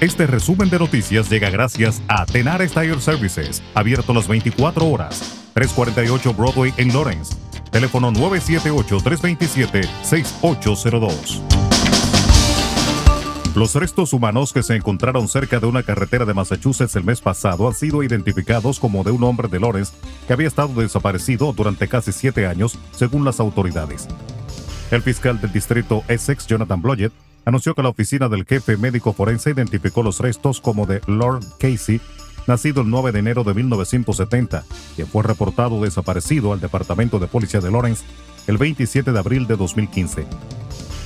Este resumen de noticias llega gracias a Tenar Tire Services, abierto las 24 horas. 348 Broadway en Lawrence. Teléfono 978-327-6802. Los restos humanos que se encontraron cerca de una carretera de Massachusetts el mes pasado han sido identificados como de un hombre de Lawrence que había estado desaparecido durante casi siete años, según las autoridades. El fiscal del distrito Essex, Jonathan Blodgett, anunció que la oficina del jefe médico forense identificó los restos como de Lord Casey, nacido el 9 de enero de 1970, quien fue reportado desaparecido al Departamento de Policía de Lawrence el 27 de abril de 2015.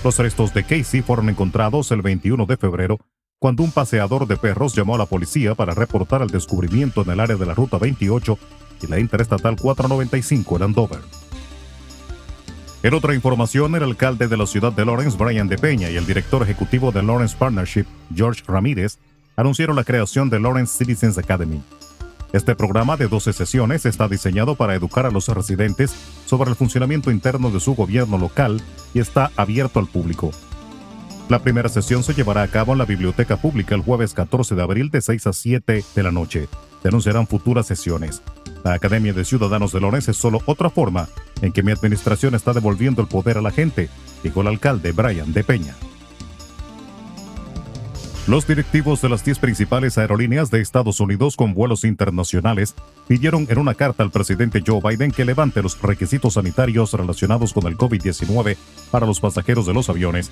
Los restos de Casey fueron encontrados el 21 de febrero, cuando un paseador de perros llamó a la policía para reportar el descubrimiento en el área de la Ruta 28 y la Interestatal 495 en Andover. En otra información, el alcalde de la ciudad de Lawrence, Brian De Peña, y el director ejecutivo de Lawrence Partnership, George Ramírez, anunciaron la creación de Lawrence Citizens Academy. Este programa de 12 sesiones está diseñado para educar a los residentes sobre el funcionamiento interno de su gobierno local y está abierto al público. La primera sesión se llevará a cabo en la Biblioteca Pública el jueves 14 de abril de 6 a 7 de la noche. Se anunciarán futuras sesiones. La Academia de Ciudadanos de Lawrence es solo otra forma en que mi administración está devolviendo el poder a la gente, dijo el alcalde Brian de Peña. Los directivos de las 10 principales aerolíneas de Estados Unidos con vuelos internacionales pidieron en una carta al presidente Joe Biden que levante los requisitos sanitarios relacionados con el COVID-19 para los pasajeros de los aviones,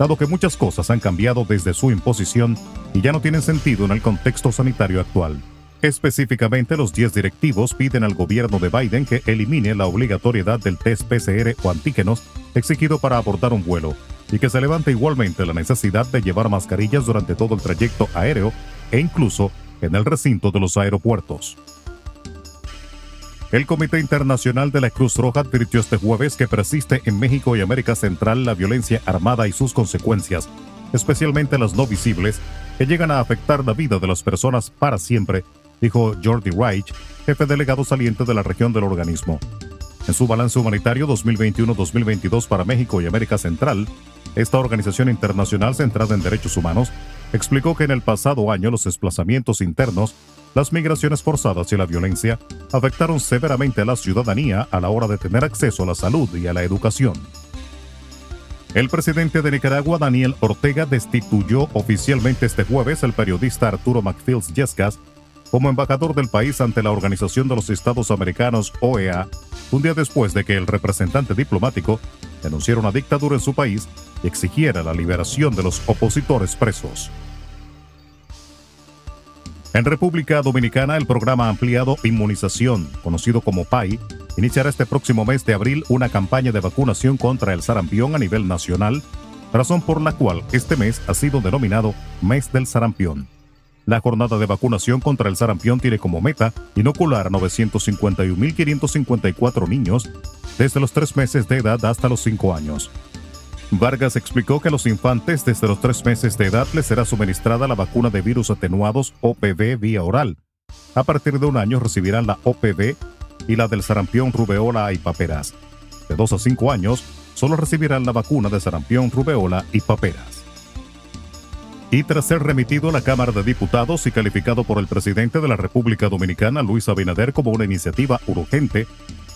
dado que muchas cosas han cambiado desde su imposición y ya no tienen sentido en el contexto sanitario actual. Específicamente, los 10 directivos piden al gobierno de Biden que elimine la obligatoriedad del test PCR o antígenos exigido para abordar un vuelo y que se levante igualmente la necesidad de llevar mascarillas durante todo el trayecto aéreo e incluso en el recinto de los aeropuertos. El Comité Internacional de la Cruz Roja advirtió este jueves que persiste en México y América Central la violencia armada y sus consecuencias, especialmente las no visibles, que llegan a afectar la vida de las personas para siempre dijo Jordi Reich, jefe delegado saliente de la región del organismo. En su balance humanitario 2021-2022 para México y América Central, esta organización internacional centrada en derechos humanos explicó que en el pasado año los desplazamientos internos, las migraciones forzadas y la violencia afectaron severamente a la ciudadanía a la hora de tener acceso a la salud y a la educación. El presidente de Nicaragua, Daniel Ortega, destituyó oficialmente este jueves al periodista Arturo McFields Yescas como embajador del país ante la Organización de los Estados Americanos, OEA, un día después de que el representante diplomático denunciara una dictadura en su país y exigiera la liberación de los opositores presos. En República Dominicana, el programa ampliado Inmunización, conocido como PAI, iniciará este próximo mes de abril una campaña de vacunación contra el sarampión a nivel nacional, razón por la cual este mes ha sido denominado Mes del Sarampión. La jornada de vacunación contra el sarampión tiene como meta inocular a 951.554 niños desde los tres meses de edad hasta los cinco años. Vargas explicó que a los infantes desde los tres meses de edad les será suministrada la vacuna de virus atenuados OPV vía oral. A partir de un año recibirán la OPV y la del sarampión, rubeola y paperas. De dos a cinco años solo recibirán la vacuna de sarampión, rubeola y paperas y tras ser remitido a la Cámara de Diputados y calificado por el presidente de la República Dominicana, Luis Abinader, como una iniciativa urgente,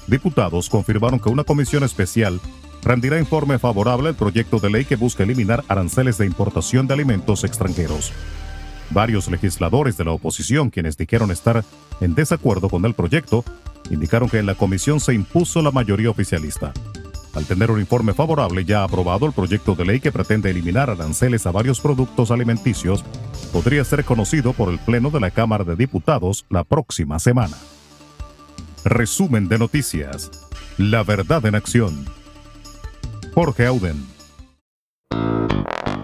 diputados confirmaron que una comisión especial rendirá informe favorable al proyecto de ley que busca eliminar aranceles de importación de alimentos extranjeros. Varios legisladores de la oposición, quienes dijeron estar en desacuerdo con el proyecto, indicaron que en la comisión se impuso la mayoría oficialista. Al tener un informe favorable ya aprobado, el proyecto de ley que pretende eliminar aranceles a varios productos alimenticios podría ser conocido por el Pleno de la Cámara de Diputados la próxima semana. Resumen de noticias. La verdad en acción. Jorge Auden.